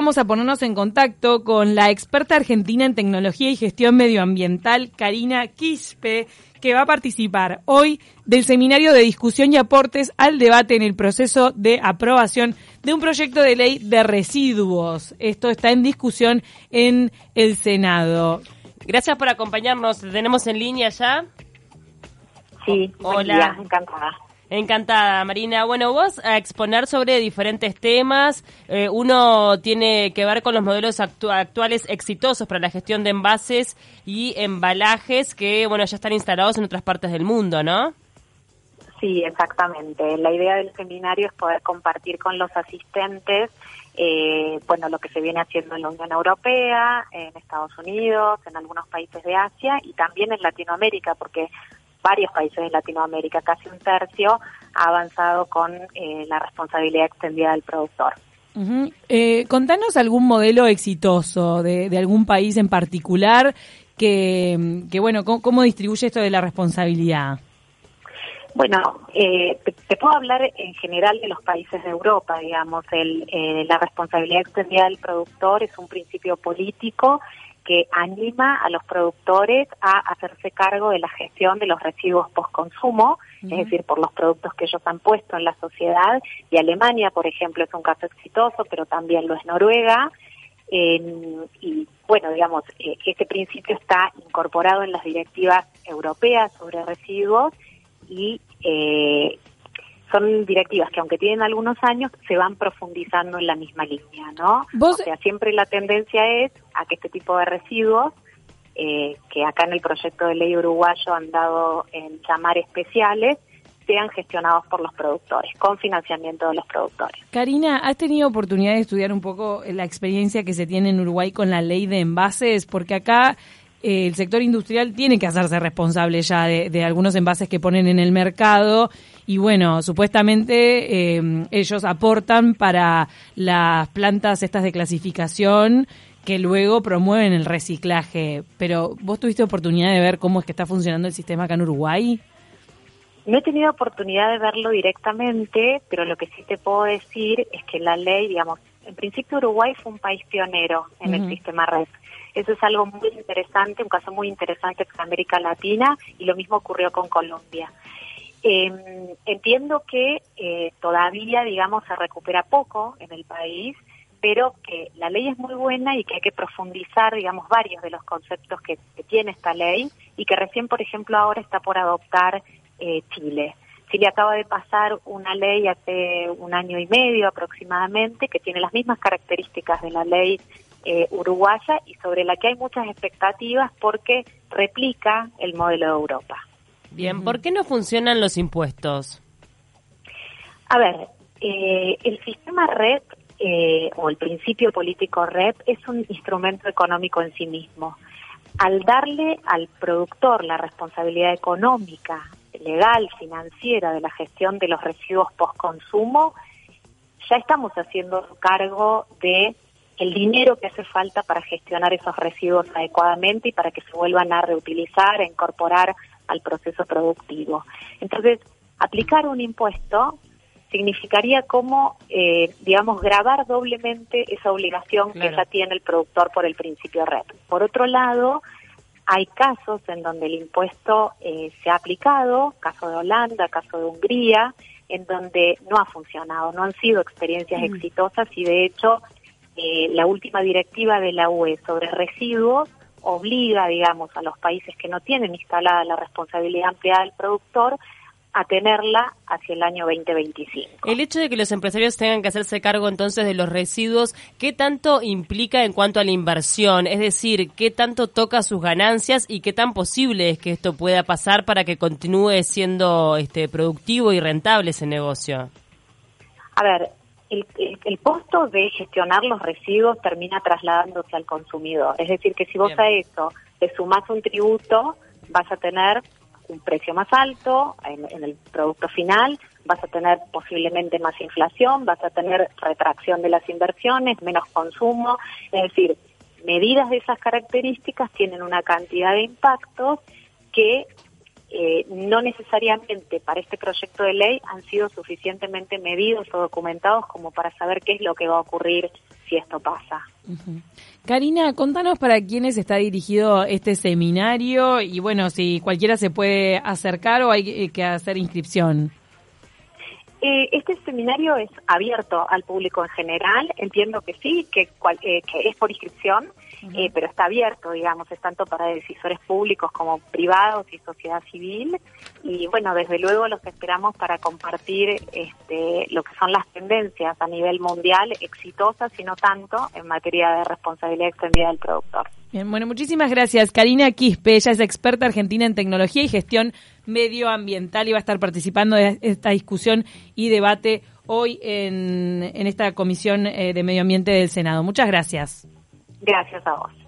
vamos a ponernos en contacto con la experta argentina en tecnología y gestión medioambiental, Karina Quispe, que va a participar hoy del seminario de discusión y aportes al debate en el proceso de aprobación de un proyecto de ley de residuos. Esto está en discusión en el Senado. Gracias por acompañarnos. ¿Tenemos en línea ya? Sí, hola, encantada. Encantada, Marina. Bueno, vos a exponer sobre diferentes temas. Eh, uno tiene que ver con los modelos actuales exitosos para la gestión de envases y embalajes que, bueno, ya están instalados en otras partes del mundo, ¿no? Sí, exactamente. La idea del seminario es poder compartir con los asistentes, eh, bueno, lo que se viene haciendo en la Unión Europea, en Estados Unidos, en algunos países de Asia y también en Latinoamérica, porque varios países de Latinoamérica, casi un tercio, ha avanzado con eh, la responsabilidad extendida del productor. eh, contanos algún modelo exitoso de, de, algún país en particular que, que bueno, ¿cómo, distribuye esto de la responsabilidad? Bueno, eh, te, te, puedo hablar en general de los países de Europa, digamos. El, eh, la responsabilidad extendida del productor es un principio político que anima a los productores a hacerse cargo de la gestión de los residuos postconsumo, uh -huh. es decir, por los productos que ellos han puesto en la sociedad. Y Alemania, por ejemplo, es un caso exitoso, pero también lo es Noruega. Eh, y bueno, digamos, eh, este principio está incorporado en las directivas europeas sobre residuos y eh, son directivas que aunque tienen algunos años se van profundizando en la misma línea, ¿no? ¿Vos? O sea, siempre la tendencia es a que este tipo de residuos, eh, que acá en el proyecto de ley uruguayo han dado en llamar especiales, sean gestionados por los productores, con financiamiento de los productores. Karina, ¿has tenido oportunidad de estudiar un poco la experiencia que se tiene en Uruguay con la ley de envases? Porque acá el sector industrial tiene que hacerse responsable ya de, de, algunos envases que ponen en el mercado y bueno, supuestamente eh, ellos aportan para las plantas estas de clasificación que luego promueven el reciclaje. Pero vos tuviste oportunidad de ver cómo es que está funcionando el sistema acá en Uruguay? No he tenido oportunidad de verlo directamente, pero lo que sí te puedo decir es que la ley, digamos, en principio Uruguay fue un país pionero en uh -huh. el sistema red. Eso es algo muy interesante, un caso muy interesante para América Latina y lo mismo ocurrió con Colombia. Eh, entiendo que eh, todavía, digamos, se recupera poco en el país, pero que la ley es muy buena y que hay que profundizar, digamos, varios de los conceptos que, que tiene esta ley y que recién, por ejemplo, ahora está por adoptar eh, Chile. Chile acaba de pasar una ley hace un año y medio aproximadamente que tiene las mismas características de la ley eh, uruguaya y sobre la que hay muchas expectativas porque replica el modelo de Europa. Bien, ¿por qué no funcionan los impuestos? A ver, eh, el sistema REP eh, o el principio político REP es un instrumento económico en sí mismo. Al darle al productor la responsabilidad económica, legal, financiera de la gestión de los residuos post-consumo, ya estamos haciendo cargo de el dinero que hace falta para gestionar esos residuos adecuadamente y para que se vuelvan a reutilizar, a incorporar al proceso productivo. Entonces, aplicar un impuesto significaría como, eh, digamos, grabar doblemente esa obligación claro. que ya tiene el productor por el principio REP. Por otro lado, hay casos en donde el impuesto eh, se ha aplicado, caso de Holanda, caso de Hungría, en donde no ha funcionado, no han sido experiencias mm. exitosas y de hecho eh, la última directiva de la UE sobre residuos obliga, digamos, a los países que no tienen instalada la responsabilidad ampliada del productor a tenerla hacia el año 2025. El hecho de que los empresarios tengan que hacerse cargo entonces de los residuos, ¿qué tanto implica en cuanto a la inversión? Es decir, ¿qué tanto toca sus ganancias y qué tan posible es que esto pueda pasar para que continúe siendo este productivo y rentable ese negocio? A ver, el, el, el, costo de gestionar los residuos termina trasladándose al consumidor. Es decir, que si vos Bien. a eso le sumás un tributo, vas a tener un precio más alto en, el producto final, vas a tener posiblemente más inflación, vas a tener retracción de las inversiones, menos consumo. Es decir, medidas de esas características tienen una cantidad de impactos que eh, no necesariamente para este proyecto de ley han sido suficientemente medidos o documentados como para saber qué es lo que va a ocurrir si esto pasa. Karina, contanos para quiénes está dirigido este seminario y bueno, si cualquiera se puede acercar o hay que hacer inscripción. Eh, este seminario es abierto al público en general, entiendo que sí, que, eh, que es por inscripción, eh, pero está abierto, digamos, es tanto para decisores públicos como privados y sociedad civil. Y bueno, desde luego los esperamos para compartir este, lo que son las tendencias a nivel mundial exitosas y no tanto en materia de responsabilidad extendida del productor. Bien, bueno, muchísimas gracias. Karina Quispe, ella es experta argentina en tecnología y gestión medioambiental y va a estar participando de esta discusión y debate hoy en, esta Comisión eh, de Medio Ambiente del Senado. Muchas gracias. Gracias a vos.